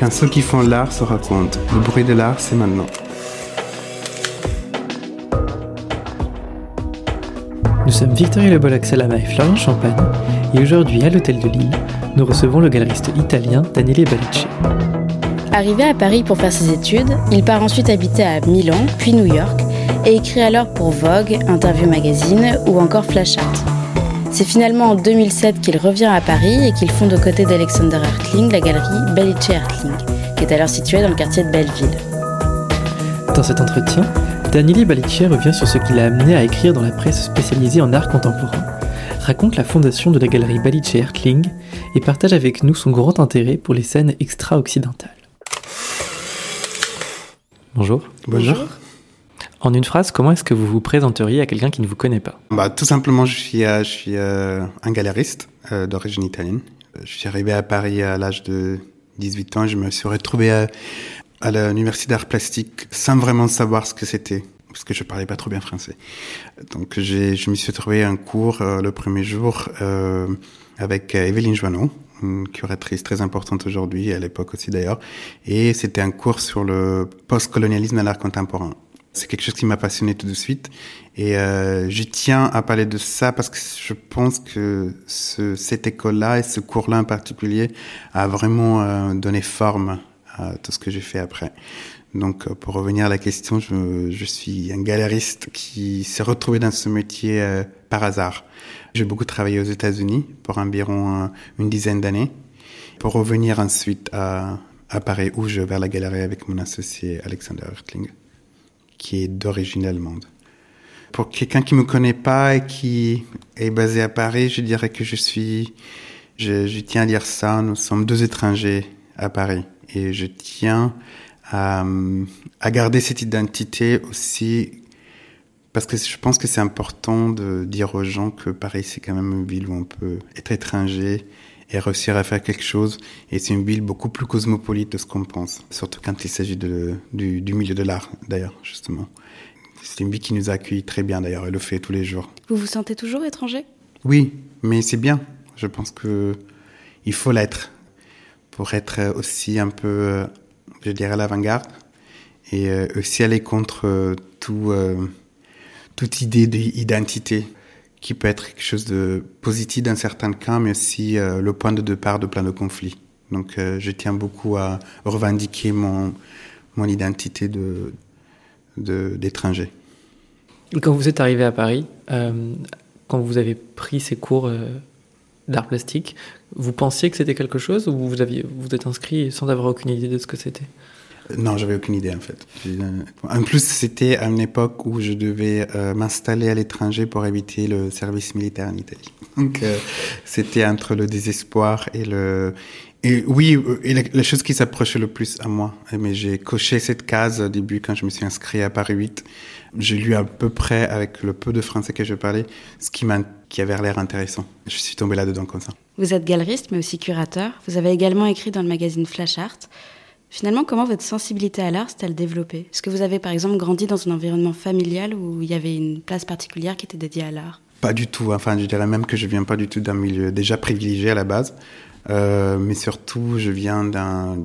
Quand ceux qui font l'art se racontent, le bruit de l'art, c'est maintenant. Nous sommes Victoria Le Axelama et Florence Champagne, et aujourd'hui à l'Hôtel de Lille, nous recevons le galeriste italien Daniele Balicci. Arrivé à Paris pour faire ses études, il part ensuite habiter à Milan, puis New York, et écrit alors pour Vogue, Interview Magazine ou encore Flash Art. C'est finalement en 2007 qu'il revient à Paris et qu'il fonde aux côtés d'Alexander Hertling la galerie Bellice Hertling, qui est alors située dans le quartier de Belleville. Dans cet entretien, Daniele Balicci revient sur ce qui l'a amené à écrire dans la presse spécialisée en art contemporain, raconte la fondation de la galerie Balice Hertling et partage avec nous son grand intérêt pour les scènes extra-occidentales. Bonjour. Bonjour. En une phrase, comment est-ce que vous vous présenteriez à quelqu'un qui ne vous connaît pas? Bah, Tout simplement, je suis, euh, je suis euh, un galériste euh, d'origine italienne. Je suis arrivé à Paris à l'âge de 18 ans. Je me suis retrouvé à, à l'université d'art plastique sans vraiment savoir ce que c'était parce que je parlais pas trop bien français. Donc je me suis trouvé un cours le premier jour avec Evelyne Joanneau, une curatrice très importante aujourd'hui, à l'époque aussi d'ailleurs, et c'était un cours sur le post-colonialisme dans l'art contemporain. C'est quelque chose qui m'a passionné tout de suite. Et euh, je tiens à parler de ça parce que je pense que ce, cette école-là et ce cours-là en particulier a vraiment euh, donné forme à tout ce que j'ai fait après. Donc, euh, pour revenir à la question, je, je suis un galériste qui s'est retrouvé dans ce métier euh, par hasard. J'ai beaucoup travaillé aux États-Unis pour environ euh, une dizaine d'années, pour revenir ensuite à, à Paris où je vers la galerie avec mon associé Alexander Hertling qui est d'origine allemande. Pour quelqu'un qui me connaît pas et qui est basé à Paris, je dirais que je suis, je, tiens à dire ça, nous sommes deux étrangers à Paris et je tiens à garder cette identité aussi parce que je pense que c'est important de dire aux gens que Paris c'est quand même une ville où on peut être étranger et réussir à faire quelque chose. Et c'est une ville beaucoup plus cosmopolite de ce qu'on pense, surtout quand il s'agit de, du, du milieu de l'art, d'ailleurs, justement. C'est une ville qui nous accueille très bien, d'ailleurs, elle le fait tous les jours. Vous vous sentez toujours étranger? Oui, mais c'est bien. Je pense que il faut l'être pour être aussi un peu, je dirais, à l'avant-garde et euh, aussi aller contre euh, tout, euh, toute idée d'identité qui peut être quelque chose de positif dans certains cas, mais aussi euh, le point de départ de plein de conflits. Donc euh, je tiens beaucoup à revendiquer mon, mon identité de, d'étranger. Quand vous êtes arrivé à Paris, euh, quand vous avez pris ces cours d'art plastique, vous pensiez que c'était quelque chose ou vous vous êtes inscrit sans avoir aucune idée de ce que c'était? Non, j'avais aucune idée en fait. En plus, c'était à une époque où je devais euh, m'installer à l'étranger pour éviter le service militaire en Italie. Donc, euh, c'était entre le désespoir et le et oui, euh, et la, chose qui s'approchait le plus à moi. Mais j'ai coché cette case au début quand je me suis inscrit à Paris 8. J'ai lu à peu près avec le peu de français que je parlais, ce qui qui avait l'air intéressant. Je suis tombé là-dedans comme ça. Vous êtes galeriste, mais aussi curateur. Vous avez également écrit dans le magazine Flash Art. Finalement, comment votre sensibilité à l'art s'est-elle développée? Est-ce que vous avez par exemple grandi dans un environnement familial où il y avait une place particulière qui était dédiée à l'art? Pas du tout. Enfin, je dirais même que je viens pas du tout d'un milieu déjà privilégié à la base. Euh, mais surtout, je viens d'un,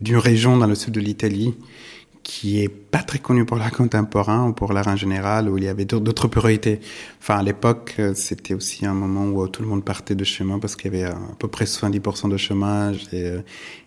d'une région dans le sud de l'Italie qui est pas très connue pour l'art contemporain ou pour l'art en général, où il y avait d'autres priorités. Enfin, à l'époque, c'était aussi un moment où tout le monde partait de chemin parce qu'il y avait à peu près 70% de chômage et,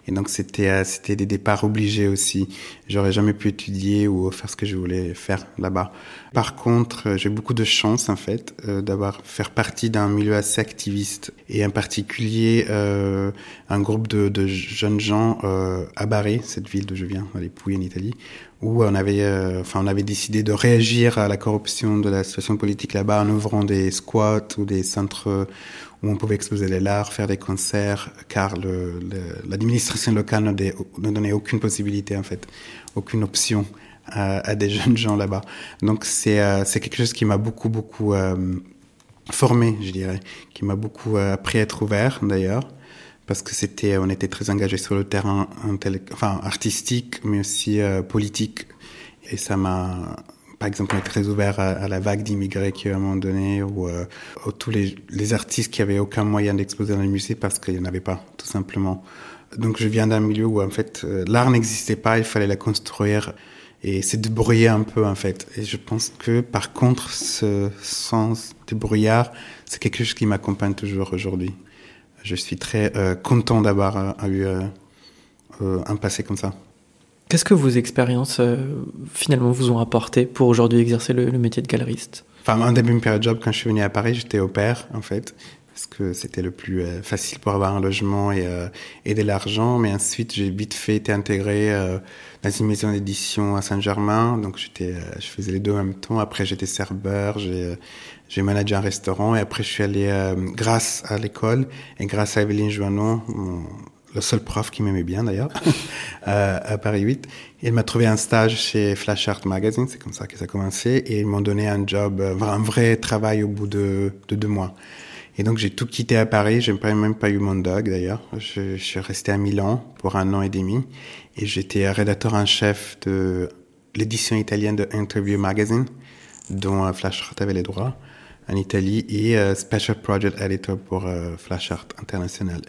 et donc c'était c'était des départs obligés aussi. J'aurais jamais pu étudier ou faire ce que je voulais faire là-bas. Par contre, j'ai beaucoup de chance en fait euh, d'avoir faire partie d'un milieu assez activiste et en particulier euh, un groupe de, de jeunes gens euh, à Bari, cette ville d'où je viens, à l'Épouille en Italie, où on avait, euh, enfin, on avait décidé de réagir à la corruption de la situation politique là-bas en ouvrant des squats ou des centres où on pouvait exposer les l'art, faire des concerts, car l'administration locale ne, donnait aucune possibilité, en fait, aucune option à, à des jeunes gens là-bas. Donc c'est euh, quelque chose qui m'a beaucoup beaucoup euh, formé, je dirais, qui m'a beaucoup euh, appris à être ouvert d'ailleurs parce que c'était, on était très engagé sur le terrain enfin artistique, mais aussi euh, politique, et ça m'a, par exemple, on est très ouvert à, la vague d'immigrés qui à un moment donné, ou euh, tous les, les, artistes qui avaient aucun moyen d'exposer dans les musées parce qu'il n'y en avait pas, tout simplement. Donc je viens d'un milieu où en fait l'art n'existait pas, il fallait la construire et c'est débrouiller un peu en fait. Et je pense que par contre ce sens débrouillard, c'est quelque chose qui m'accompagne toujours aujourd'hui. Je suis très content d'avoir eu un passé comme ça. Qu'est-ce que vos expériences finalement vous ont apporté pour aujourd'hui exercer le, le métier de galeriste? Enfin, un début de job, quand je suis venu à Paris, j'étais au père, en fait, parce que c'était le plus euh, facile pour avoir un logement et, euh, et de l'argent. Mais ensuite, j'ai vite fait été intégré euh, dans une maison d'édition à Saint-Germain. Donc, j'étais, je faisais les deux en même temps. Après, j'étais serveur, j'ai, j'ai managé un restaurant. Et après, je suis allé, grâce à l'école et grâce à Evelyne Joannon, le seul prof qui m'aimait bien d'ailleurs, à Paris 8. Il m'a trouvé un stage chez Flash Art Magazine, c'est comme ça que ça a commencé, et ils m'ont donné un job, euh, un vrai travail au bout de, de deux mois. Et donc j'ai tout quitté à Paris, j'ai même pas eu mon dog d'ailleurs. Je, suis resté à Milan pour un an et demi, et j'étais rédacteur en chef de l'édition italienne de Interview Magazine, dont euh, Flash Art avait les droits en Italie, et euh, Special Project Editor pour Flash Art International.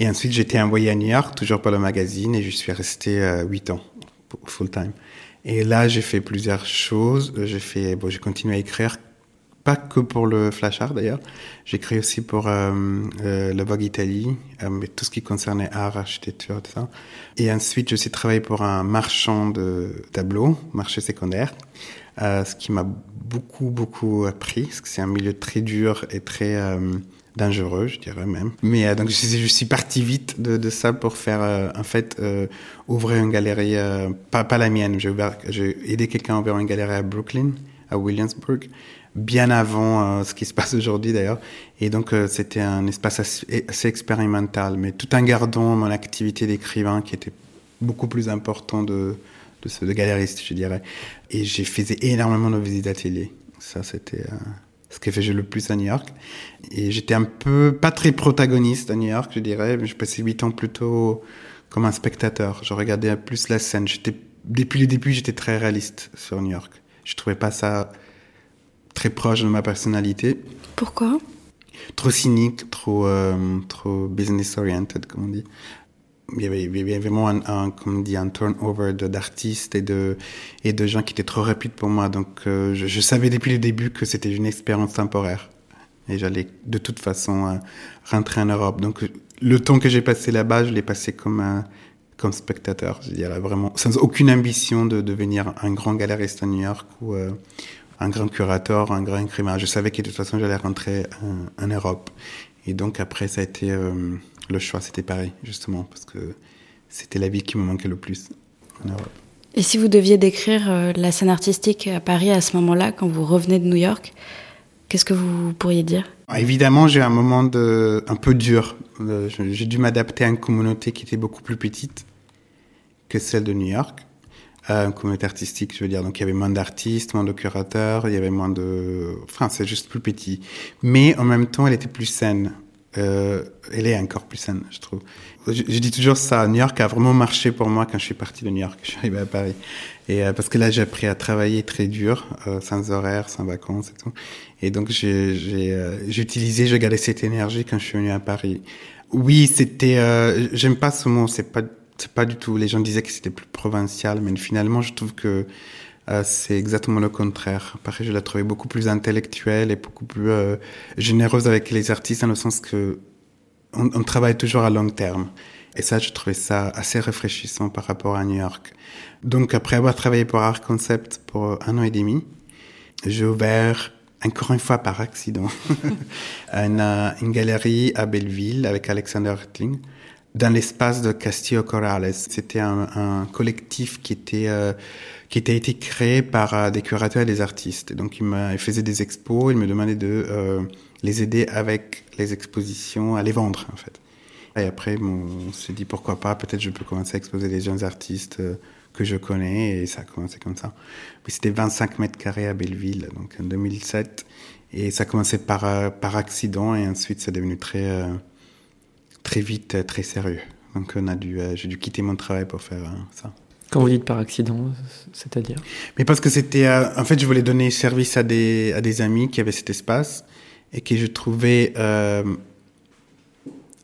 Et ensuite, j'étais envoyé à New York, toujours pour le magazine, et je suis resté huit ans full time. Et là, j'ai fait plusieurs choses. J'ai fait, bon, j'ai continué à écrire, pas que pour le Flash Art d'ailleurs. J'ai écrit aussi pour euh, euh, le Vogue Italie, euh, mais tout ce qui concernait art, architecture, tout ça. Et ensuite, je suis travaillé pour un marchand de tableaux, marché secondaire, ce qui m'a beaucoup, beaucoup appris, parce que c'est un milieu très dur et très dangereux, je dirais même. Mais euh, donc je, suis parti vite de, ça pour faire euh, en fait euh, ouvrir une galerie, pas, pas la mienne. J'ai aidé quelqu'un à ouvrir une galerie à Brooklyn, à Williamsburg, bien avant ce qui se passe aujourd'hui d'ailleurs. Et donc c'était un espace assez, assez, expérimental, mais tout en gardant mon activité d'écrivain qui était beaucoup plus important de de, ce, de galériste, je dirais. Et j'ai fait énormément de visites d'atelier. Ça, c'était ce que j'ai le plus à New York. Et j'étais un peu, pas très protagoniste à New York, je dirais, mais je passais huit ans plutôt comme un spectateur. Je regardais plus la scène. J'étais, depuis le début, j'étais très réaliste sur New York. Je trouvais pas ça très proche de ma personnalité. Pourquoi? Trop cynique, trop, euh, trop business oriented, comme on dit il y avait, il y avait vraiment un, un, comme on dit, un turnover d'artistes et de, et de gens qui étaient trop rapides pour moi. Donc, euh, je, je, savais depuis le début que c'était une expérience temporaire. Et j'allais de toute façon euh, rentrer en Europe. Donc, le temps que j'ai passé là-bas, je l'ai passé comme un, comme spectateur. Je dirais vraiment, sans aucune ambition de devenir un grand galériste à New York ou euh, un grand curateur, un grand écrivain. Je savais que de toute façon, j'allais rentrer en, en, Europe. Et donc, après, ça a été, le choix, c'était pareil, justement, parce que c'était la vie qui me manquait le plus en Europe. Et si vous deviez décrire euh, la scène artistique à Paris à ce moment-là, quand vous revenez de New York, qu'est-ce que vous pourriez dire? Ah, Évidemment, j'ai un moment de, un peu dur. Euh, j'ai dû m'adapter à une communauté qui était beaucoup plus petite que celle de New York. Euh, communauté artistique, je veux dire. Donc il y avait moins d'artistes, moins de curateurs, il y avait moins de... Enfin, c'est juste plus petit. Mais en même temps, elle était plus saine euh, elle est encore plus saine, je trouve. Je, je, dis toujours ça, New York a vraiment marché pour moi quand je suis parti de New York, je suis arrivé à Paris. Et euh, parce que là, j'ai appris à travailler très dur, euh, sans horaire, sans vacances et tout. Et donc, j'ai euh, utilisé, je gardais cette énergie quand je suis venu à Paris. Oui, c'était, euh, j'aime pas ce mot, c'est pas, c'est pas du tout. Les gens disaient que c'était plus provincial, mais finalement, je trouve que euh, c'est exactement le contraire. Paris, je l'ai trouvé beaucoup plus intellectuelle et beaucoup plus euh, généreuse avec les artistes, dans le sens que on, travaille toujours à long terme. Et ça, je trouvais ça assez rafraîchissant par rapport à New York. Donc, après avoir travaillé pour Art Concept pour un an et demi, j'ai ouvert, encore une fois par accident, une, euh, une, galerie à Belleville avec Alexander Hertling dans l'espace de Castillo Corrales. C'était un, collectif qui était... Euh, qui était été créé par euh, des curateurs et des artistes. Donc, il, il faisait des expos, il me demandait de euh, les aider avec les expositions, à les vendre, en fait. Et après, bon, on s'est dit pourquoi pas, peut-être je peux commencer à exposer des jeunes artistes euh, que je connais, et ça a commencé comme ça. Puis c'était 25 mètres carrés à Belleville, donc en 2007. Et ça a commencé par, euh, par accident, et ensuite c'est devenu très, très vite, très sérieux. Donc on a dû, j'ai dû quitter mon travail pour faire ça. Quand vous dites par accident, c'est-à-dire? Mais parce que c'était, euh, en fait, je voulais donner service à des à des amis qui avaient cet espace et que je trouvais euh,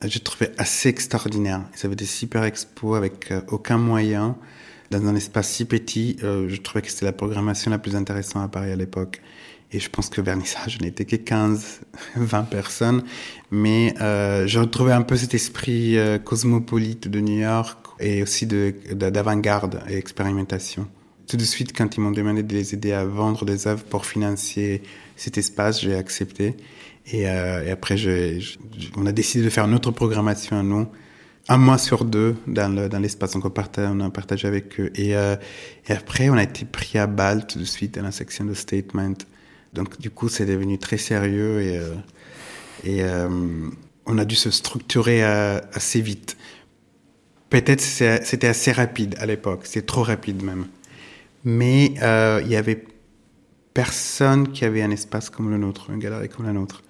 j'ai trouvé assez extraordinaire. Ils avaient des super expos avec euh, aucun moyen, dans un espace si petit. Euh, je trouvais que c'était la programmation la plus intéressante à Paris à l'époque. Et je pense que vernissage, je n'étais que 15, 20 personnes. Mais euh, je retrouvais un peu cet esprit euh, cosmopolite de New York et aussi d'avant-garde et expérimentation. Tout de suite, quand ils m'ont demandé de les aider à vendre des œuvres pour financer cet espace, j'ai accepté. Et, euh, après, on a décidé de faire une autre programmation à nous, un mois sur deux dans l'espace. Donc on a partagé avec eux. Et, euh, et après, on a été pris à balle tout de suite dans la section de statement. Donc du coup, c'est devenu très sérieux et, euh, euh, on a dû se structurer euh, assez vite. Peut-être c'était assez rapide à l'époque, c'est trop rapide même. Mais euh, il y avait personne qui avait un espace comme le nôtre, une galerie comme la nôtre.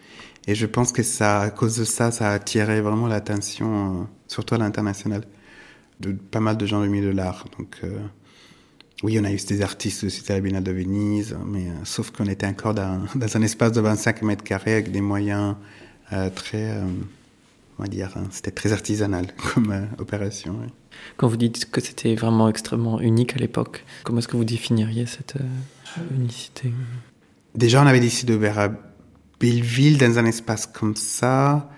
Et je pense que ça, à cause de ça, ça a attiré vraiment l'attention, euh, surtout à l'international, de pas mal de gens du milieu de l'art. Donc, euh, oui, on a eu des artistes aussi à la Biennale de Venise, mais euh, sauf qu'on était encore dans, dans, un espace de 25 mètres carrés avec des moyens euh, très, euh, on va dire, hein, c'était très artisanal comme euh, opération. Oui. Quand vous dites que c'était vraiment extrêmement unique à l'époque, comment est-ce que vous définiriez cette unicité? Déjà, on avait décidé de vers Belleville dans un espace comme ça,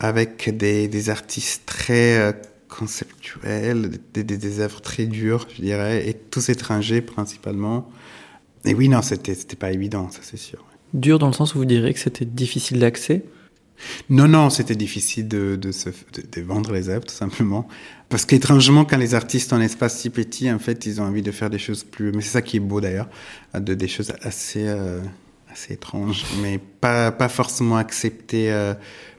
avec des, des artistes très conceptuels, des, des, des, œuvres très dures, je dirais, et tous étrangers principalement. Et oui, non, c'était c'était pas évident, ça c'est sûr. Dur dans le sens où vous direz que c'était difficile d'accès? Non, non, c'était difficile de, de, se, de, de, vendre les œuvres, tout simplement. Parce qu'étrangement, quand les artistes ont un espace si petit, en fait, ils ont envie de faire des choses plus... Mais c'est ça qui est beau, d'ailleurs, de, des choses assez, euh, assez étranges, mais pas, pas forcément acceptées euh,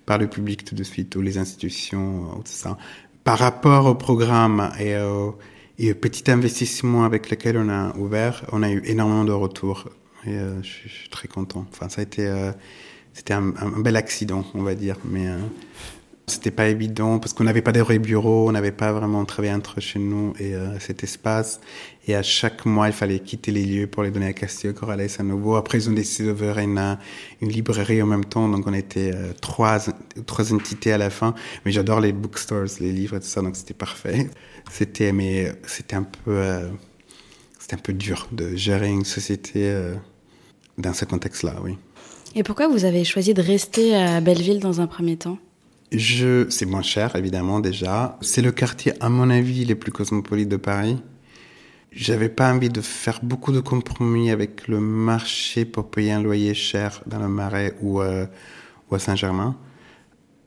par le public tout de suite, ou les institutions, ou tout ça. Par rapport au programme et au, et au petit investissement avec lequel on a ouvert, on a eu énormément de retours. Et euh, je, je, suis très content. Enfin, ça a été... Euh, c'était un, un, bel accident, on va dire, mais euh, c'était pas évident parce qu'on n'avait pas de vrais bureaux, on n'avait pas vraiment travaillé entre chez nous et euh, cet espace. Et à chaque mois, il fallait quitter les lieux pour les donner à Castillo Corrales à nouveau. Après, ils ont décidé d'ouvrir une, une librairie en même temps, donc on était euh, trois, entités à la fin. Mais j'adore les bookstores, les livres et tout ça, donc c'était parfait. C'était, mais c'était un peu, euh, c'était un peu dur de gérer une société euh, dans ce contexte-là, oui. Et pourquoi vous avez choisi de rester à Belleville dans un premier temps? Je, c'est moins cher, évidemment, déjà. C'est le quartier, à mon avis, le plus cosmopolite de Paris. J'avais pas envie de faire beaucoup de compromis avec le marché pour payer un loyer cher dans le Marais ou, euh, ou à Saint-Germain.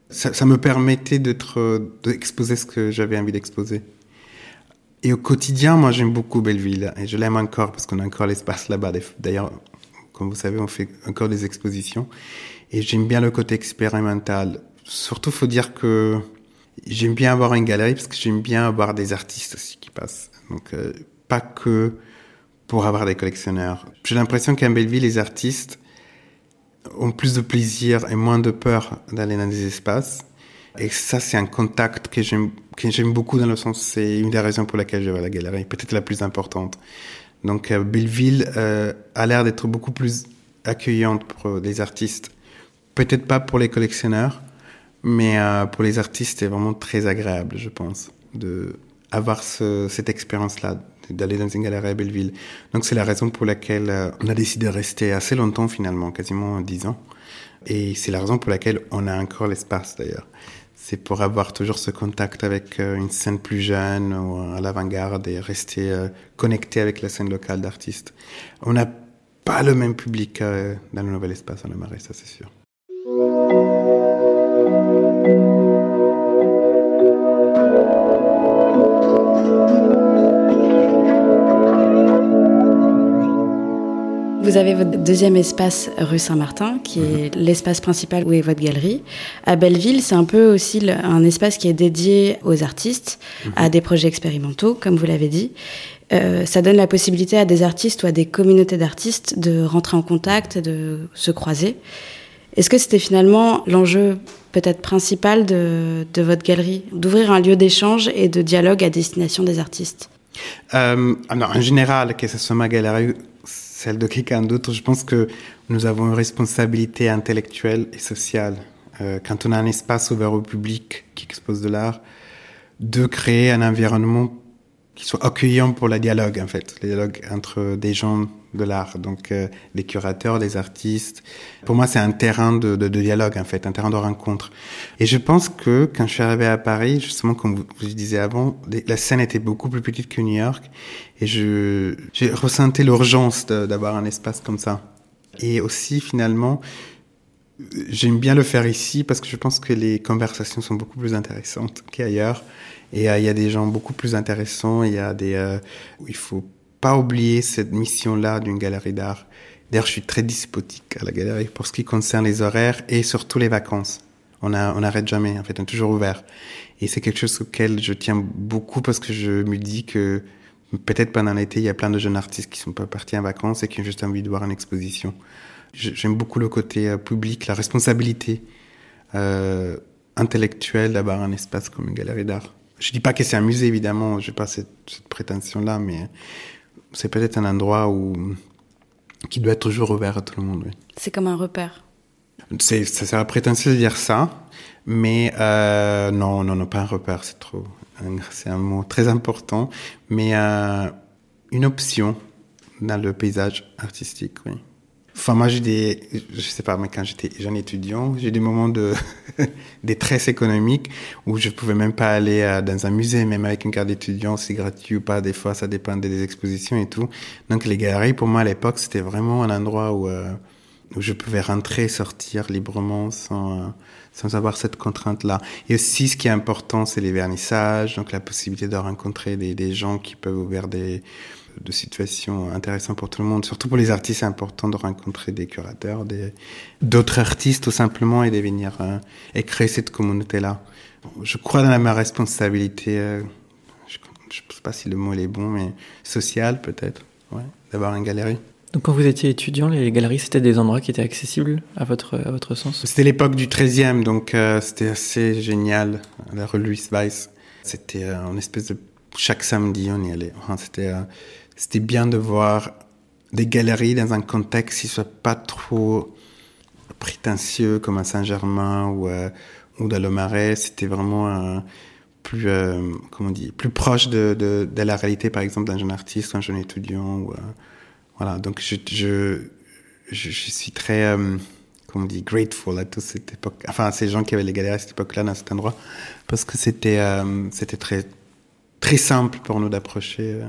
Ça, ça, me permettait d'être, d'exposer ce que j'avais envie d'exposer. Et au quotidien, moi, j'aime beaucoup Belleville. Et je l'aime encore parce qu'on a encore l'espace là-bas. D'ailleurs, comme vous savez, on fait encore des expositions. Et j'aime bien le côté expérimental. Surtout, faut dire que j'aime bien avoir une galerie parce que j'aime bien avoir des artistes aussi qui passent. Donc, euh, pas que pour avoir des collectionneurs. J'ai l'impression qu'à Belleville, les artistes ont plus de plaisir et moins de peur d'aller dans des espaces. Et ça, c'est un contact que j'aime, beaucoup dans le sens, c'est une des raisons pour laquelle je vais à la galerie, peut-être la plus importante. Donc, euh, Belleville euh, a l'air d'être beaucoup plus accueillante pour les artistes. Peut-être pas pour les collectionneurs, mais euh, pour les artistes, c'est vraiment très agréable, je pense, de avoir ce, cette expérience-là, d'aller dans une galerie à Belleville. Donc c'est la raison pour laquelle euh, on a décidé de rester assez longtemps finalement, quasiment dix ans. Et c'est la raison pour laquelle on a encore l'espace d'ailleurs. C'est pour avoir toujours ce contact avec euh, une scène plus jeune ou à l'avant-garde et rester euh, connecté avec la scène locale d'artistes. On n'a pas le même public euh, dans le nouvel espace le Marais, ça c'est sûr. Vous avez votre deuxième espace rue Saint-Martin, qui est l'espace principal où est votre galerie. À Belleville, c'est un peu aussi un espace qui est dédié aux artistes, à des projets expérimentaux, comme vous l'avez dit. Euh, ça donne la possibilité à des artistes ou à des communautés d'artistes de rentrer en contact, de se croiser. Est-ce que c'était finalement l'enjeu peut-être principal de, de votre galerie, d'ouvrir un lieu d'échange et de dialogue à destination des artistes? Euh, alors, en général, que ce soit ma galerie celle de quelqu'un d'autre, je pense que nous avons une responsabilité intellectuelle et sociale quand on a un espace ouvert au public qui expose de l'art, de créer un environnement qui soit accueillant pour le dialogue, en fait, le dialogue entre des gens de l'art, donc euh, les curateurs, les artistes. Pour moi, c'est un terrain de, de, de, dialogue, en fait, un terrain de rencontre. Et je pense que quand je suis arrivé à Paris, justement, comme vous, vous disiez avant, la scène était beaucoup plus petite que New York, et je j'ai ressenti l'urgence d'avoir un espace comme ça. Et aussi, finalement, j'aime bien le faire ici parce que je pense que les conversations sont beaucoup plus intéressantes qu'ailleurs. Et euh, il y a des gens beaucoup plus intéressants. Il y a des, euh, il faut pas oublier cette mission-là d'une galerie d'art. D'ailleurs, je suis très despotique à la galerie pour ce qui concerne les horaires et surtout les vacances. On n'arrête jamais. En fait, on est toujours ouvert. Et c'est quelque chose auquel je tiens beaucoup parce que je me dis que peut-être pendant l'été, il y a plein de jeunes artistes qui sont pas partis en vacances et qui ont juste envie de voir une exposition. J'aime beaucoup le côté euh, public, la responsabilité euh, intellectuelle d'avoir un espace comme une galerie d'art. Je dis pas que c'est un musée, évidemment, j'ai pas cette, cette prétention-là, mais c'est peut-être un endroit où qui doit être toujours ouvert à tout le monde. Oui. C'est comme un repère. C'est, ça serait prétentieux de dire ça, mais euh, non, non, non, pas un repère, c'est trop, c'est un mot très important, mais euh, une option dans le paysage artistique, oui. Enfin, moi, j'ai des, je sais pas, mais quand j'étais jeune étudiant, j'ai des moments de détresse économique où je pouvais même pas aller euh, dans un musée, même avec une carte d'étudiant, c'est gratuit ou pas. Des fois, ça dépendait des expositions et tout. Donc, les galeries, pour moi, à l'époque, c'était vraiment un endroit où, euh, où je pouvais rentrer sortir librement sans, euh, sans avoir cette contrainte-là. Et aussi, ce qui est important, c'est les vernissages, donc la possibilité de rencontrer des gens qui peuvent ouvrir des, de situations intéressantes pour tout le monde. Surtout pour les artistes, c'est important de rencontrer des curateurs, des, d'autres artistes tout simplement et de venir euh, et créer cette communauté-là. Je crois dans ma responsabilité, euh, je ne sais pas si le mot est bon, mais sociale peut-être, ouais, d'avoir une galerie. Donc quand vous étiez étudiant, les galeries, c'était des endroits qui étaient accessibles à votre, à votre sens? C'était l'époque du 13e, donc euh, c'était assez génial, la rue Louis Weiss. C'était euh, une espèce de... Chaque samedi, on y allait. Enfin, c'était... Euh, c'était bien de voir des galeries dans un contexte qui soit pas trop prétentieux comme à Saint-Germain ou, euh, ou dans le Marais. C'était vraiment plus, euh, comment on plus proche de, de, de, la réalité, par exemple, d'un jeune artiste, un jeune étudiant. Ou, euh, voilà, donc je, je, je, suis très, comment on grateful à toute cette époque. Enfin, à ces gens qui avaient les galeries à cette époque-là, dans cet endroit, parce que c'était c'était très, très simple pour nous d'approcher.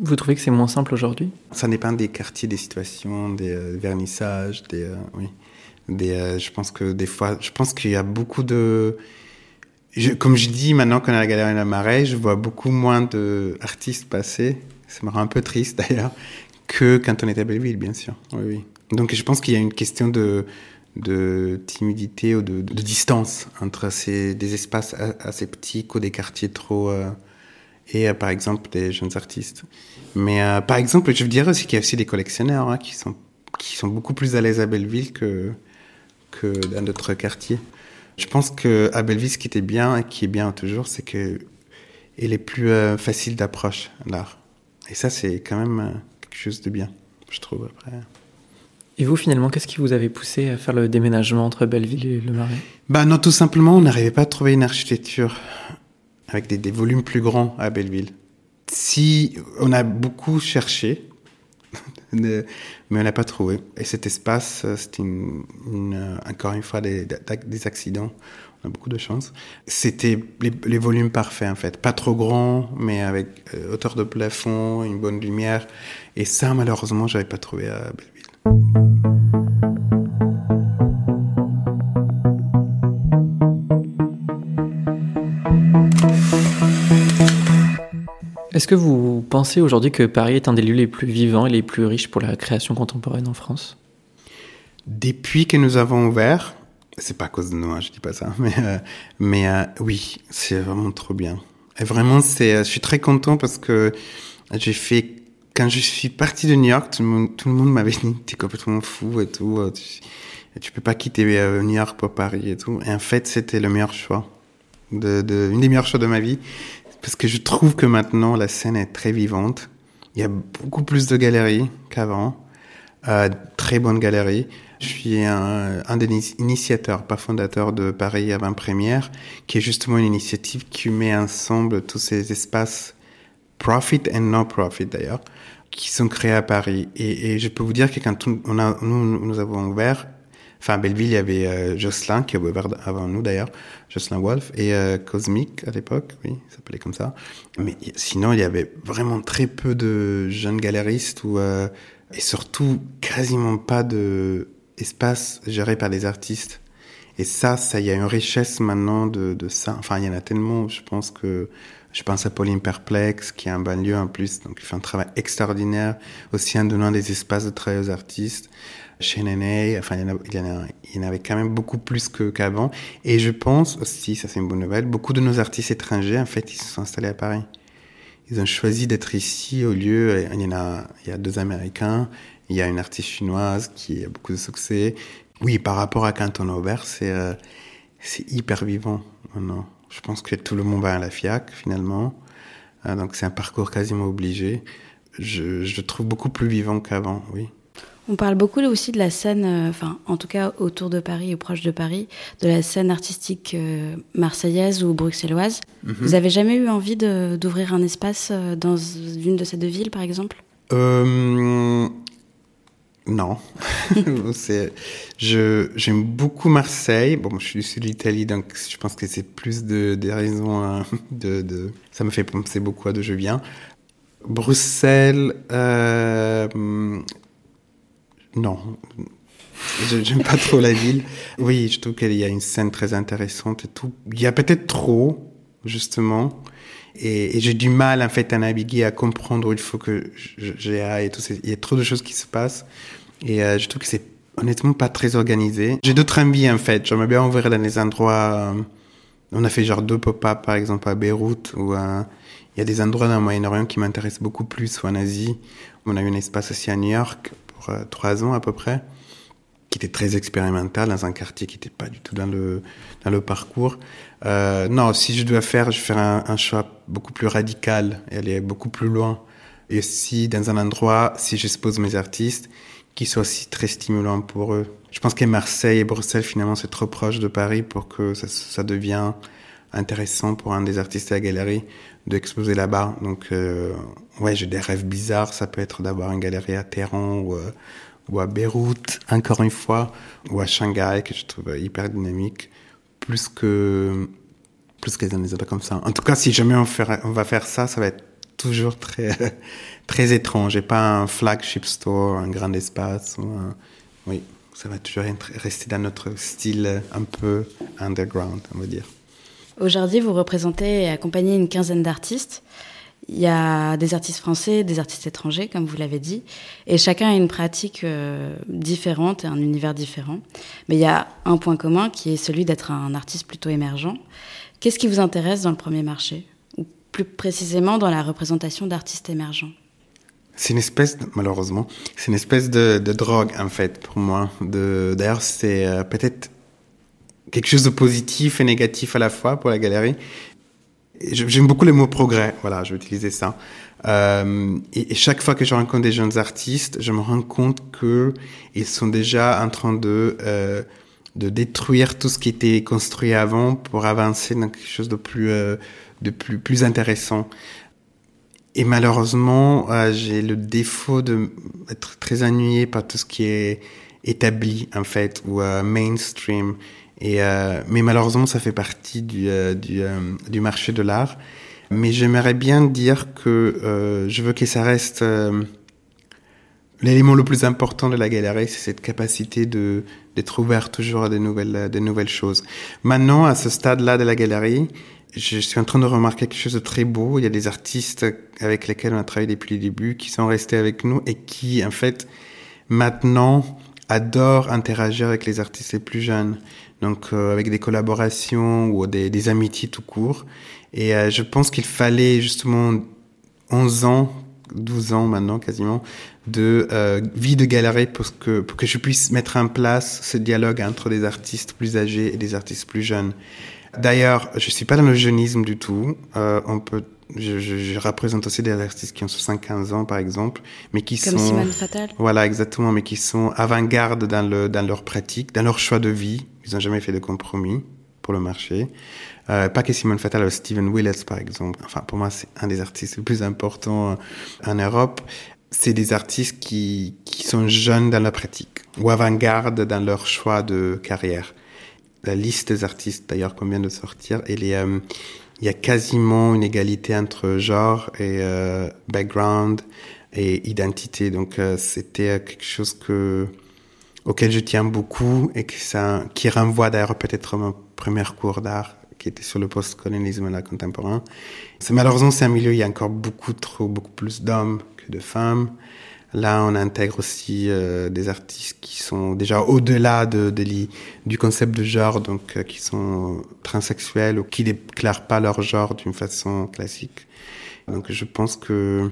Vous trouvez que c'est moins simple aujourd'hui? Ça dépend des quartiers, des situations, des euh, vernissages, des euh, oui, des. Euh, je pense que des fois, je pense qu'il y a beaucoup de. Comme je dis maintenant qu'on à la Galerie de la Marais, je vois beaucoup moins d'artistes passer. Ça me rend un peu triste d'ailleurs que quand on était à Belleville, bien sûr. Oui. Donc je pense qu'il y a une question de de timidité ou de, de distance entre ces des espaces petits ou des quartiers trop et euh, par exemple des jeunes artistes. Mais euh, par exemple, je veux dire aussi qu'il y a aussi des collectionneurs hein, qui sont qui sont beaucoup plus à l'aise à Belleville que que dans d'autres quartiers. Je pense que à Belleville, ce qui était bien et qui est bien toujours, c'est que il est plus euh, facile d'approche l'art. Et ça, c'est quand même euh, quelque chose de bien, je trouve après. Et vous, finalement, qu'est-ce qui vous avait poussé à faire le déménagement entre Belleville et Le Marais? Bah non, tout simplement, on n'arrivait pas à trouver une architecture avec des, volumes plus grands à Belleville. Si on a beaucoup cherché, mais on n'a pas trouvé. Et cet espace, c'était une, une, encore une fois des, accidents. On a beaucoup de chance. C'était les, les, volumes parfaits en fait, pas trop grands, mais avec euh, hauteur de plafond, une bonne lumière. Et ça, malheureusement, j'avais pas trouvé à Belleville. Est-ce que vous pensez aujourd'hui que Paris est un des lieux les plus vivants et les plus riches pour la création contemporaine en France? Depuis que nous avons ouvert, c'est pas à cause de nous, hein, je dis pas ça, mais, euh, euh, oui, c'est vraiment trop bien. Et vraiment, c'est, euh, je suis très content parce que j'ai fait, quand je suis parti de New York, tout le monde, m'avait dit, t'es complètement fou et tout, tu, tu peux pas quitter New York pour Paris et tout. Et en fait, c'était le meilleur choix, une des meilleurs choix de ma vie parce que je trouve que maintenant la scène est très vivante. Il y a beaucoup plus de galeries qu'avant. Euh, très bonne galerie. Je suis un, un des initiateurs, pas fondateur de Paris avant-première, qui est justement une initiative qui met ensemble tous ces espaces profit and non profit d'ailleurs, qui sont créés à Paris. Et, et je peux vous dire que quand on a, nous, nous avons ouvert, enfin à Belleville, il y avait euh, Jocelyn qui ouvert avant nous d'ailleurs, Jocelyn Wolf, et euh, Cosmic à l'époque, oui, ça s'appelait comme ça. Mais sinon, il y avait vraiment très peu de jeunes galéristes ou, euh, et surtout quasiment pas de géré par les artistes. Et ça, ça, il y a une richesse maintenant de, de ça. Enfin, il y en a tellement, je pense que je pense à Pauline Perplex, qui est un banlieue en plus, donc il fait un travail extraordinaire, aussi en donnant des espaces de travail aux artistes. Chez Nene, enfin, il y, en avait quand même beaucoup plus qu'avant. Et je pense aussi, ça c'est une bonne nouvelle, beaucoup de nos artistes étrangers, en fait, ils se sont installés à Paris. Ils ont choisi d'être ici au lieu, il y en a, il y a deux Américains, il y a une artiste chinoise qui a beaucoup de succès. Oui, par rapport à quand on a ouvert, c'est euh, hyper vivant maintenant. Je pense que tout le monde va à la FIAC finalement. Euh, donc c'est un parcours quasiment obligé. Je, je le trouve beaucoup plus vivant qu'avant, oui. On parle beaucoup aussi de la scène, euh, enfin en tout cas autour de Paris ou proche de Paris, de la scène artistique euh, marseillaise ou bruxelloise. Mm -hmm. Vous avez jamais eu envie d'ouvrir un espace dans une de ces deux villes, par exemple? Euh, non. j'aime beaucoup Marseille. Bon, je suis du sud de l'Italie, donc je pense que c'est plus de, des raisons hein, de, de, ça me fait penser beaucoup à d'où je viens. Bruxelles, euh, non. J'aime pas trop la ville. Oui, je trouve qu'il y a une scène très intéressante et tout. Il y a peut-être trop, justement. Et, j'ai du mal, en fait, à naviguer, à comprendre où il faut que j'aille et tout. Il y a trop de choses qui se passent. Et euh, je trouve que c'est honnêtement pas très organisé. J'ai d'autres envies, en fait. J'aimerais bien ouvrir dans des endroits... Euh, on a fait genre deux pop-up, par exemple, à Beyrouth, où il y a des endroits dans le Moyen-Orient qui m'intéressent beaucoup plus, ou en Asie. On a eu un espace aussi à New York trois ans à peu près, qui était très expérimental, dans un quartier qui n'était pas du tout dans le, dans le parcours. Euh, non, si je dois faire, je faire un, un choix beaucoup plus radical et aller beaucoup plus loin. Et aussi dans un endroit, si j'expose mes artistes, qui soit aussi très stimulant pour eux. Je pense que Marseille et Bruxelles, finalement, c'est trop proche de Paris pour que ça, ça devient intéressant pour un des artistes à la galerie d'exposer là-bas. Donc, euh, ouais, j'ai des rêves bizarres. Ça peut être d'avoir une galerie à Téhéran ou, euh, à Beyrouth, encore une fois, ou à Shanghai, que je trouve hyper dynamique, plus que plus que dans les autres comme ça. En tout cas, si jamais on, on va faire ça, ça va être toujours très, très étrange et pas un flagship store, un grand espace. Oui, ça va toujours rester dans notre style un peu underground, on va dire. Aujourd'hui, vous représentez et accompagnez une quinzaine d'artistes. Il y a des artistes français, des artistes étrangers, comme vous l'avez dit, et chacun a une pratique euh, différente et un univers différent. Mais il y a un point commun qui est celui d'être un artiste plutôt émergent. Qu'est-ce qui vous intéresse dans le premier marché? Plus précisément dans la représentation d'artistes émergents? C'est une espèce, malheureusement, c'est une espèce de, de, drogue en fait pour moi. D'ailleurs, c'est euh, peut-être quelque chose de positif et négatif à la fois pour la galerie. J'aime beaucoup le mot progrès, voilà, je vais utiliser ça. Euh, et, chaque fois que je rencontre des jeunes artistes, je me rends compte que ils sont déjà en train de euh, de détruire tout ce qui était construit avant pour avancer dans quelque chose de plus euh, de plus, plus intéressant. Et malheureusement, j'ai le défaut d'être très ennuyé par tout ce qui est établi, en fait, ou mainstream. Et, euh, mais malheureusement, ça fait partie du, euh, du, euh, du, marché de l'art. Mais j'aimerais bien dire que je veux que ça reste l'élément le plus important de la galerie, c'est cette capacité de d'être ouvert toujours à des nouvelles, des nouvelles choses. Maintenant, à ce stade-là de la galerie, je suis en train de remarquer quelque chose de très beau. Il y a des artistes avec lesquels on a travaillé depuis le début qui sont restés avec nous et qui, en fait, maintenant adorent interagir avec les artistes les plus jeunes. Donc, euh, avec des collaborations ou des, des amitiés tout court. Et euh, je pense qu'il fallait justement 11 ans, 12 ans maintenant quasiment, de euh, vie de galerie pour que, pour que je puisse mettre en place ce dialogue entre des artistes plus âgés et des artistes plus jeunes. D'ailleurs, je suis pas dans le jeunisme du tout. Euh, on peut je, je, je, représente aussi des artistes qui ont 75 ans, par exemple, mais qui Comme sont... Simone Fatal Voilà, exactement, mais qui sont avant-garde dans, le, dans leur pratique, dans leur choix de vie. Ils n'ont jamais fait de compromis pour le marché. Euh, pas que Simone Fatal, Steven Willis, par exemple. Enfin, pour moi, c'est un des artistes les plus importants euh, en Europe. C'est des artistes qui, qui sont jeunes dans la pratique, ou avant-garde dans leur choix de carrière. La liste des artistes, d'ailleurs, qu'on vient de sortir, elle est... Euh, il y a quasiment une égalité entre genre et euh, background et identité. Donc c'était quelque chose que auquel je tiens beaucoup et que ça, qui renvoie d'ailleurs peut-être à mon premier cours d'art qui était sur le post-colonialisme l'art contemporain. C'est malheureusement c'est un milieu où il y a encore beaucoup trop, beaucoup plus d'hommes que de femmes. Là, on intègre aussi euh, des artistes qui sont déjà au-delà de, de, du concept de genre, donc euh, qui sont transsexuels ou qui déclarent pas leur genre d'une façon classique. Donc, je pense que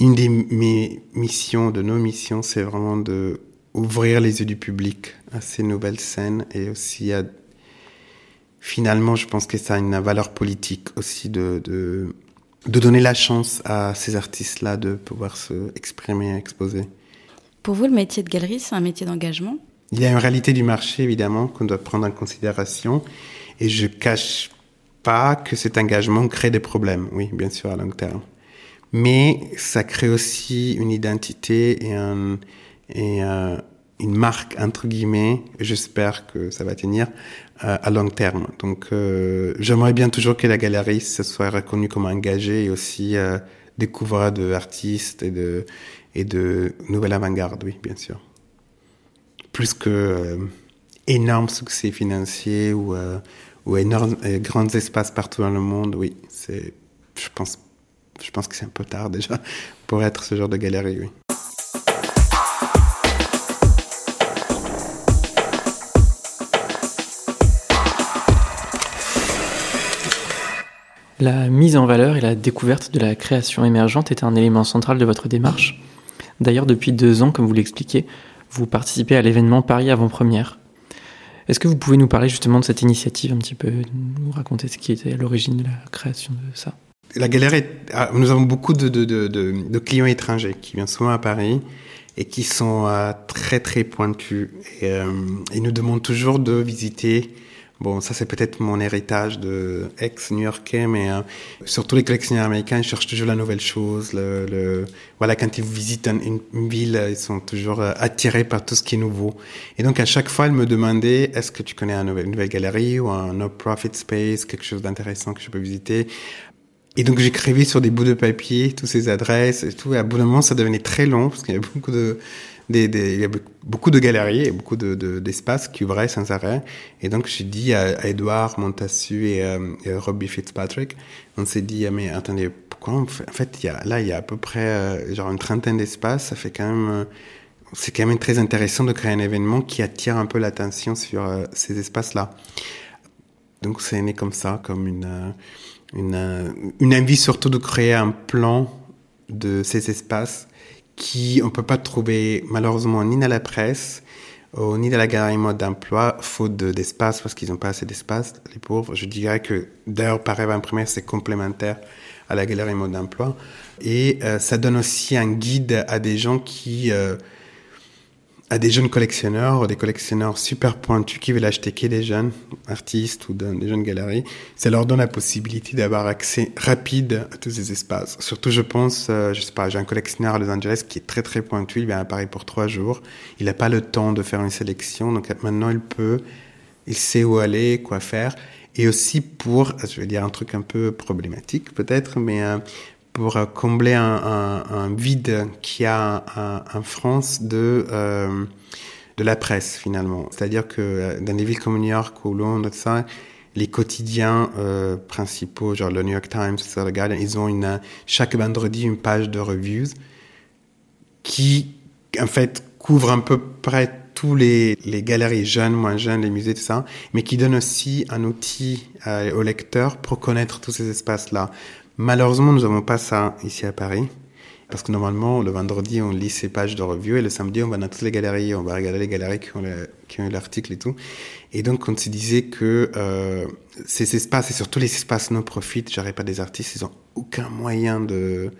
une des mes missions, de nos missions, c'est vraiment de ouvrir les yeux du public à ces nouvelles scènes et aussi à finalement, je pense que ça a une valeur politique aussi de, de de donner la chance à ces artistes-là de pouvoir se exprimer, exposer. Pour vous, le métier de galerie, c'est un métier d'engagement? Il y a une réalité du marché, évidemment, qu'on doit prendre en considération. Et je cache pas que cet engagement crée des problèmes, oui, bien sûr, à long terme. Mais ça crée aussi une identité et, un, et un, une marque, entre guillemets, j'espère que ça va tenir, euh, à long terme. Donc, euh, j'aimerais bien toujours que la galerie se soit reconnue comme engagée et aussi euh, découvrir de artistes et de, et de nouvelles avant-garde, oui, bien sûr. Plus que euh, énorme succès financier ou, euh, ou énormes, grands espaces partout dans le monde, oui, je pense, je pense que c'est un peu tard déjà pour être ce genre de galerie, oui. La mise en valeur et la découverte de la création émergente est un élément central de votre démarche. D'ailleurs, depuis deux ans, comme vous l'expliquez, vous participez à l'événement Paris avant-première. Est-ce que vous pouvez nous parler justement de cette initiative un petit peu, nous raconter ce qui était à l'origine de la création de ça? La galerie, nous avons beaucoup de, de, de, clients étrangers qui viennent souvent à Paris et qui sont euh, très très pointus et euh, ils nous demandent toujours de visiter Bon, ça c'est peut-être mon héritage de ex-new-yorkais, mais euh, surtout les collectionneurs américains ils cherchent toujours la nouvelle chose. Le, le... Voilà, quand ils visitent une, ville, ils sont toujours euh, attirés par tout ce qui est nouveau. Et donc à chaque fois, ils me demandaient est-ce que tu connais une nouvelle galerie ou un no-profit space, quelque chose d'intéressant que je peux visiter? Et donc j'écrivais sur des bouts de papier toutes ces adresses et tout. Et à bout d'un moment, ça devenait très long parce qu'il y avait beaucoup de il y a beaucoup de galeries et beaucoup d'espaces de, de, qui ouvraient sans arrêt. Et donc, j'ai dit à, à Edouard Montassu et, euh, Robbie Fitzpatrick, on s'est dit, ah, mais attendez, pourquoi on fait, en fait, là, il y a à peu près euh, genre une trentaine d'espaces, ça fait quand même, euh, c'est quand même très intéressant de créer un événement qui attire un peu l'attention sur euh, ces espaces-là. Donc, c'est né comme ça, comme une envie surtout de créer un plan de ces espaces qui on peut pas trouver malheureusement ni dans la presse euh, ni dans la galerie mode d'emploi, faute d'espace, parce qu'ils n'ont pas assez d'espace, les pauvres. Je dirais que d'ailleurs, par rêve imprimé, c'est complémentaire à la galerie mode d'emploi. Et euh, ça donne aussi un guide à des gens qui euh, à des jeunes collectionneurs, des collectionneurs super pointus qui veulent acheter que des jeunes artistes ou des jeunes galeries, ça leur donne la possibilité d'avoir accès rapide à tous ces espaces. Surtout, je pense, euh, je sais pas, j'ai un collectionneur à Los Angeles qui est très très pointu, il vient à Paris pour trois jours, il n'a pas le temps de faire une sélection, donc maintenant il peut, il sait où aller, quoi faire, et aussi pour, je vais dire un truc un peu problématique peut-être, mais euh, pour combler un, vide qu'il y a en France de, euh, de la presse finalement. C'est-à-dire que dans des villes comme New York ou Londres, ça, les quotidiens euh, principaux, genre le New York Times, The Guardian, ils ont une, chaque vendredi une page de reviews qui, en fait, couvre un peu près tous les, les galeries jeunes, moins jeunes, les musées, tout ça, mais qui donne aussi un outil euh, aux lecteurs pour connaître tous ces espaces-là. Malheureusement, nous n'avons pas ça ici à Paris. Parce que normalement, le vendredi, on lit ces pages de review et le samedi, on va dans toutes les galeries, on va regarder les galeries qui ont, eu l'article et tout. Et donc, on se disait que euh, ces espaces, et surtout les espaces non-profit, j'aurais pas des artistes, ils ont aucun moyen de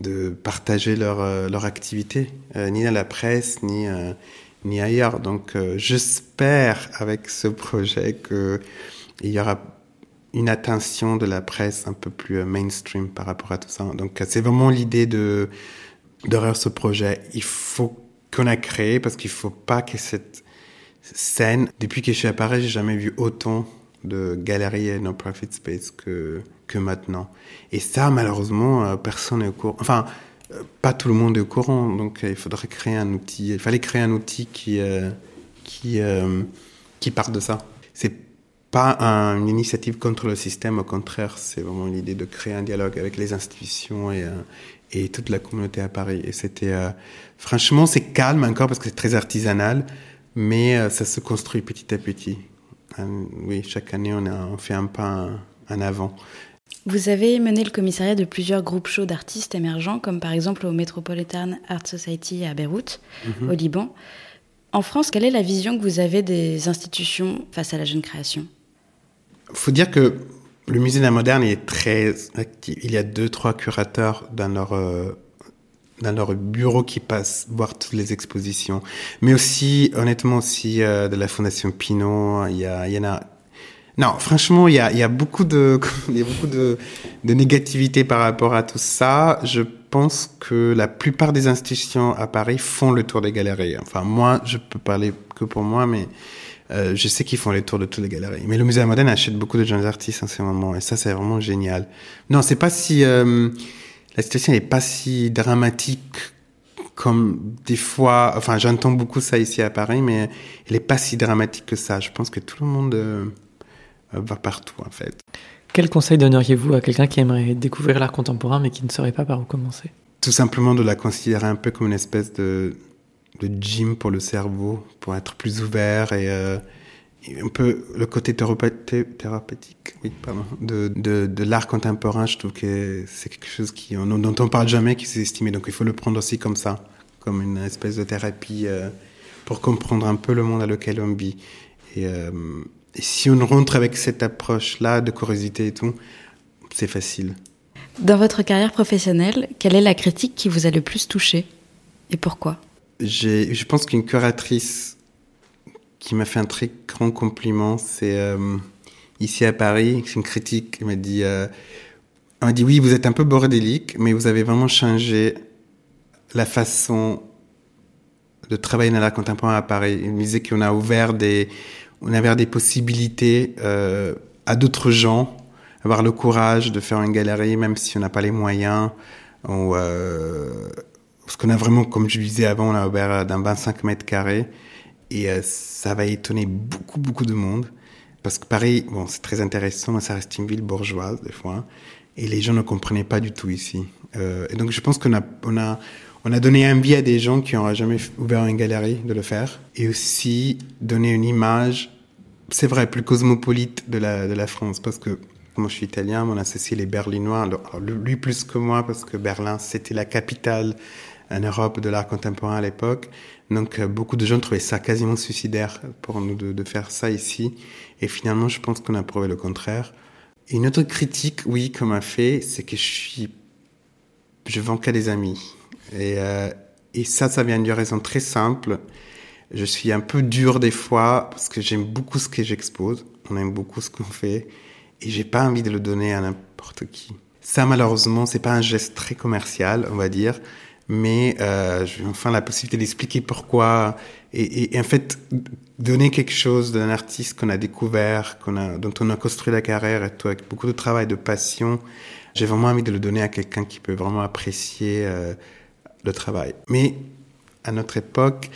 de partager leur, euh, leur activité, euh, ni dans la presse, ni, ni ailleurs. Donc j'espère avec ce projet qu'il y aura une attention de la presse un peu plus mainstream par rapport à tout ça. Donc c'est vraiment l'idée de derrière ce projet. Il faut qu'on a créé parce qu'il faut pas que cette scène, depuis que je suis à Paris, j'ai jamais vu autant de galeries et non-profit space que que maintenant. Et ça, malheureusement, euh, personne n'est au courant. Enfin, euh, pas tout le monde est au courant. Donc, euh, il faudrait créer un outil. Il fallait créer un outil qui qui qui parte de ça. Pas une initiative contre le système. Au contraire, c'est vraiment l'idée de créer un dialogue avec les institutions et et toute la communauté à Paris. Et c'était franchement, c'est calme encore parce que c'est très artisanal, mais ça se construit petit à petit. oui, chaque année, on, a, on fait un pas en avant. Vous avez mené le commissariat de plusieurs groupes chauds d'artistes émergents, comme par exemple au Metropolitan Art Society à Beyrouth, mhm. au Liban. En France, quelle est la vision que vous avez des institutions face à la jeune création? Faut dire que le musée d'art moderne est très actif. Il y a deux, trois curateurs dans leur, euh, dans leur bureau qui passent voir toutes les expositions. Mais aussi, honnêtement, aussi euh, de la Fondation Pinot, il y, a, il y en a non, franchement, il y a, y a, beaucoup de, il y a beaucoup de, de négativité par rapport à tout ça. Je pense que la plupart des institutions à Paris font le tour des galeries. Enfin, moi, je peux parler que pour moi, mais euh, je sais qu'ils font le tour de toutes les galeries. Mais le musée moderne achète beaucoup de jeunes artistes en ce moment, et ça, c'est vraiment génial. Non, c'est pas si euh, la situation n'est pas si dramatique comme des fois. Enfin, j'entends beaucoup ça ici à Paris, mais elle est pas si dramatique que ça. Je pense que tout le monde euh, va partout en fait. Quel conseil donneriez-vous à quelqu'un qui aimerait découvrir l'art contemporain mais qui ne saurait pas par où commencer? Tout simplement de la considérer un peu comme une espèce de, de gym pour le cerveau, pour être plus ouvert et, euh, un peu le côté thérapeutique oui, pardon, de, de, l'art contemporain. Je trouve que c'est quelque chose qui, dont on parle jamais, qui s'est estimé. Donc il faut le prendre aussi comme ça, comme une espèce de thérapie euh, pour comprendre un peu le monde à lequel on vit. Et, et si on rentre avec cette approche-là de curiosité et tout, c'est facile. Dans votre carrière professionnelle, quelle est la critique qui vous a le plus touché et pourquoi? Je pense qu'une curatrice qui m'a fait un très grand compliment, c'est euh, ici à Paris, c'est une critique qui m'a dit, euh, dit oui, vous êtes un peu bordélique, mais vous avez vraiment changé la façon de travailler dans l'art contemporain à Paris. Il me disait qu'on a ouvert des, on avait des possibilités euh, à d'autres gens, avoir le courage de faire une galerie, même si on n'a pas les moyens. Ou, euh, parce qu'on a vraiment, comme je disais avant, on a ouvert d'un 25 mètres carrés. Et euh, ça va étonner beaucoup, beaucoup de monde. Parce que Paris, bon, c'est très intéressant, mais ça reste une ville bourgeoise, des fois. Et les gens ne comprenaient pas du tout ici. Euh, et donc, je pense qu'on a, on a, on a donné biais à des gens qui n'auraient jamais ouvert une galerie de le faire. Et aussi donner une image, c'est vrai, plus cosmopolite de la, de la France. Parce que moi, je suis italien, mon associé, les Berlinois. Alors, lui plus que moi, parce que Berlin, c'était la capitale en Europe de l'art contemporain à l'époque. Donc, euh, beaucoup de gens trouvaient ça quasiment suicidaire pour nous de, faire ça ici. Et finalement, je pense qu'on a prouvé le contraire. une autre critique, oui, qu'on m'a fait, c'est que je suis, je vends qu'à des amis. Et, euh, et ça, ça vient d'une raison très simple. Je suis un peu dur des fois parce que j'aime beaucoup ce que j'expose. On aime beaucoup ce qu'on fait. Et j'ai pas envie de le donner à n'importe qui. Ça, malheureusement, c'est pas un geste très commercial, on va dire. Mais euh, j'ai enfin la possibilité d'expliquer pourquoi. Et, en fait, donner quelque chose d'un artiste qu'on a découvert, dont on a construit la carrière avec beaucoup de travail, de passion, j'ai vraiment envie de le donner à quelqu'un qui peut vraiment apprécier euh, le travail. Mais à notre époque,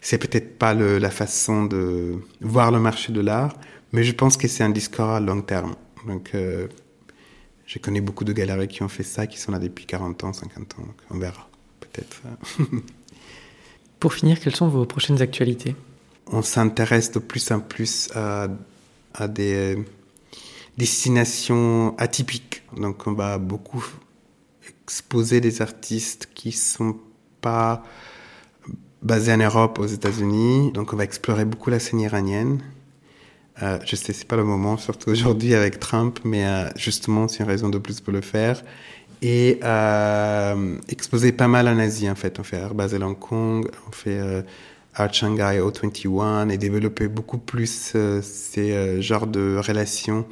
c'est peut-être pas la façon de voir le marché de l'art, mais je pense que c'est un discours à long terme. Donc, euh, je connais beaucoup de galeries qui ont fait ça, qui sont là depuis 40 ans, 50 ans. On verra, peut-être. Pour finir, quelles sont vos prochaines actualités? On s'intéresse de plus en plus à, à des destinations atypiques. Donc, on va beaucoup exposer des artistes qui sont pas basés en Europe, aux États-Unis. Donc, on va explorer beaucoup la scène iranienne. Euh, je sais, c'est pas le moment, surtout aujourd'hui avec Trump, mais euh, justement, c'est une raison de plus pour le faire. Et euh, exposer pas mal en Asie, en fait. On fait Art Basel Hong Kong, on fait euh, Art Shanghai O21 et développer beaucoup plus euh, ces euh, genres de relations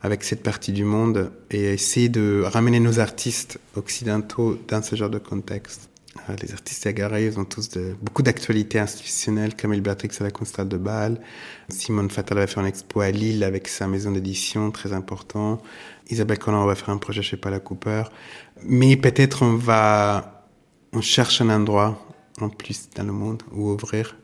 avec cette partie du monde et essayer de ramener nos artistes occidentaux dans ce genre de contexte. Euh, les artistes agarrés, ils ont tous de, beaucoup d'actualités institutionnelles. Camille Béatrix à la Constante de Bâle. Simone Fatal va faire une expo à Lille avec sa maison d'édition, très important. Isabelle Collin va faire un projet chez Pala Cooper. Mais peut-être on va, on cherche un endroit en plus dans le monde où ouvrir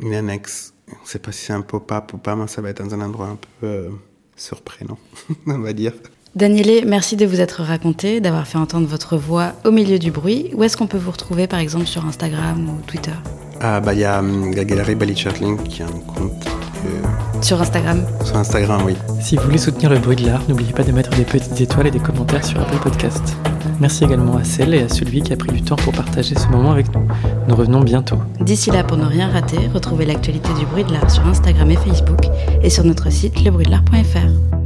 une annexe. On ne sait pas si c'est un pop-up ou pas, mais ça va être dans un endroit un peu euh, surprenant, on va dire. Daniele, merci de vous être raconté, d'avoir fait entendre votre voix au milieu du bruit. Où est-ce qu'on peut vous retrouver, par exemple, sur Instagram ou Twitter? Ah, bah, il y a hum, la galerie Bali Chatling qui a un compte euh, Sur Instagram sur Instagram, oui. Si vous voulez soutenir le bruit de l'art, n'oubliez pas de mettre des petites étoiles et des commentaires sur Apple Podcast. Merci également à celle et à celui qui a pris du temps pour partager ce moment avec nous. Nous revenons bientôt. D'ici là, pour ne rien rater, retrouvez l'actualité du bruit de l'art sur Instagram et Facebook et sur notre site lebruitdelart.fr.